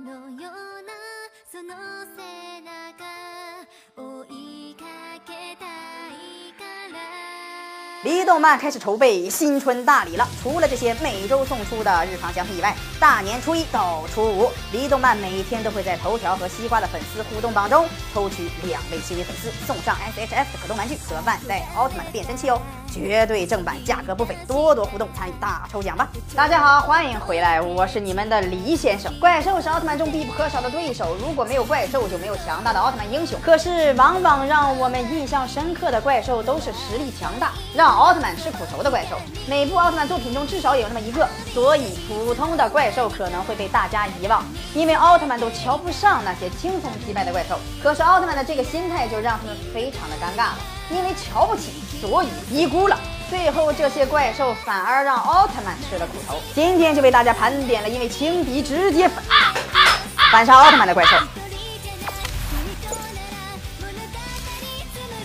のようなその背中追いかけたいから离动漫开始筹备新春大礼了。除了这些每周送出的日常奖品以外，大年初一到初五，离动漫每天都会在头条和西瓜的粉丝互动榜中抽取两位幸运粉丝，送上 SHF 的可动玩具和万代奥特曼的变身器哦， 绝对正版，价格不菲，多多互动参与大抽奖吧！大家好，欢迎回来，我是你们的李先生。怪兽是奥特曼中必不可少的对手，如果没有怪兽，就没有强大的奥特曼英雄。可是，往往让我们印象深刻的怪兽都是实力强大，让奥特曼吃苦头的怪兽。每部奥特曼作品中至少有那么一个，所以普通的怪兽可能会被大家遗忘，因为奥特曼都瞧不上那些轻松击败的怪兽。可是奥特曼的这个心态就让他们非常的尴尬了，因为瞧不起，所以低估了。最后这些怪兽反而让奥特曼吃了苦头。今天就为大家盘点了因为轻敌直接反反杀奥特曼的怪兽。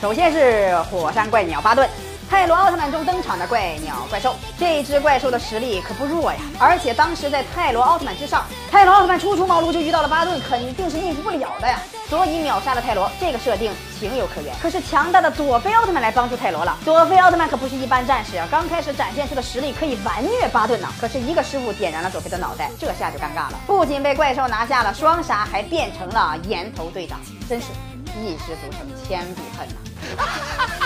首先是火山怪鸟巴顿，泰罗奥特曼中登场的怪鸟怪兽。这只怪兽的实力可不弱呀，而且当时在泰罗奥特曼之上，泰罗奥特曼初出茅庐就遇到了巴顿，肯定是应付不了的呀，所以秒杀了泰罗。这个设定情有可原。可是强大的佐菲奥特曼来帮助泰罗了，佐菲奥特曼可不是一般战士啊，刚开始展现出的实力可以完虐巴顿呢。可是一个失误点燃了佐菲的脑袋，这下就尴尬了，不仅被怪兽拿下了双杀，还变成了岩头队长，真是一失足成千古恨呐。啊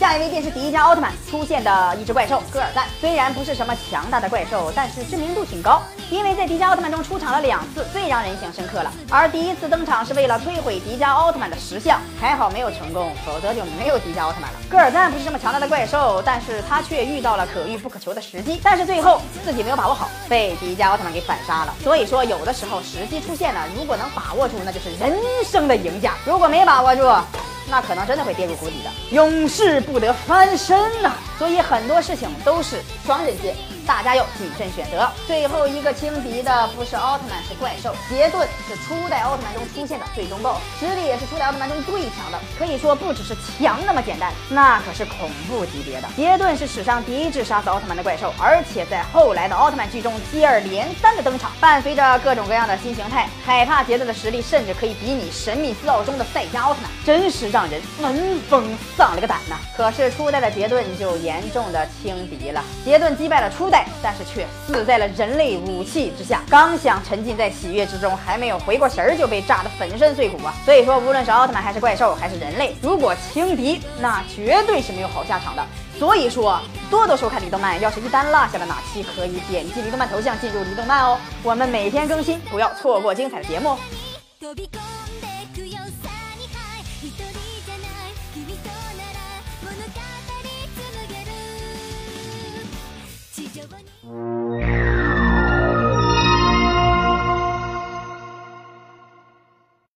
下一位便是迪迦奥特曼出现的一只怪兽戈尔赞，虽然不是什么强大的怪兽，但是知名度挺高，因为在迪迦奥特曼中出场了两次，最让人印象深刻了。而第一次登场是为了摧毁迪迦奥特曼的石像，还好没有成功，否则就没有迪迦奥特曼了。戈尔赞不是这么强大的怪兽，但是他却遇到了可遇不可求的时机，但是最后自己没有把握好，被迪迦奥特曼给反杀了。所以说，有的时候时机出现了，如果能把握住，那就是人生的赢家；如果没把握住，那可能真的会跌入谷底的，永世不得翻身呐、所以很多事情都是双刃剑，大家要谨慎选择。最后一个轻敌的不是奥特曼，是怪兽。杰顿是初代奥特曼中出现的最终 BOSS，实力也是初代奥特曼中最强的，可以说不只是强那么简单，那可是恐怖级别的。杰顿是史上第一只杀死奥特曼的怪兽，而且在后来的奥特曼剧中接二连三的登场，伴随着各种各样的新形态。海帕杰顿的实力甚至可以比拟神秘四奥中的赛迦奥特曼，真是让人闻风丧了个胆呐！可是初代的杰顿就严重的轻敌了，杰顿击败了初代，但是却死在了人类武器之下。刚想沉浸在喜悦之中，还没有回过神儿，就被炸得粉身碎骨啊！所以说，无论是奥特曼还是怪兽还是人类，如果轻敌，那绝对是没有好下场的。所以说，多多收看离动漫，要是一旦落下了哪期，可以点击离动漫头像进入离动漫哦。我们每天更新，不要错过精彩的节目 Música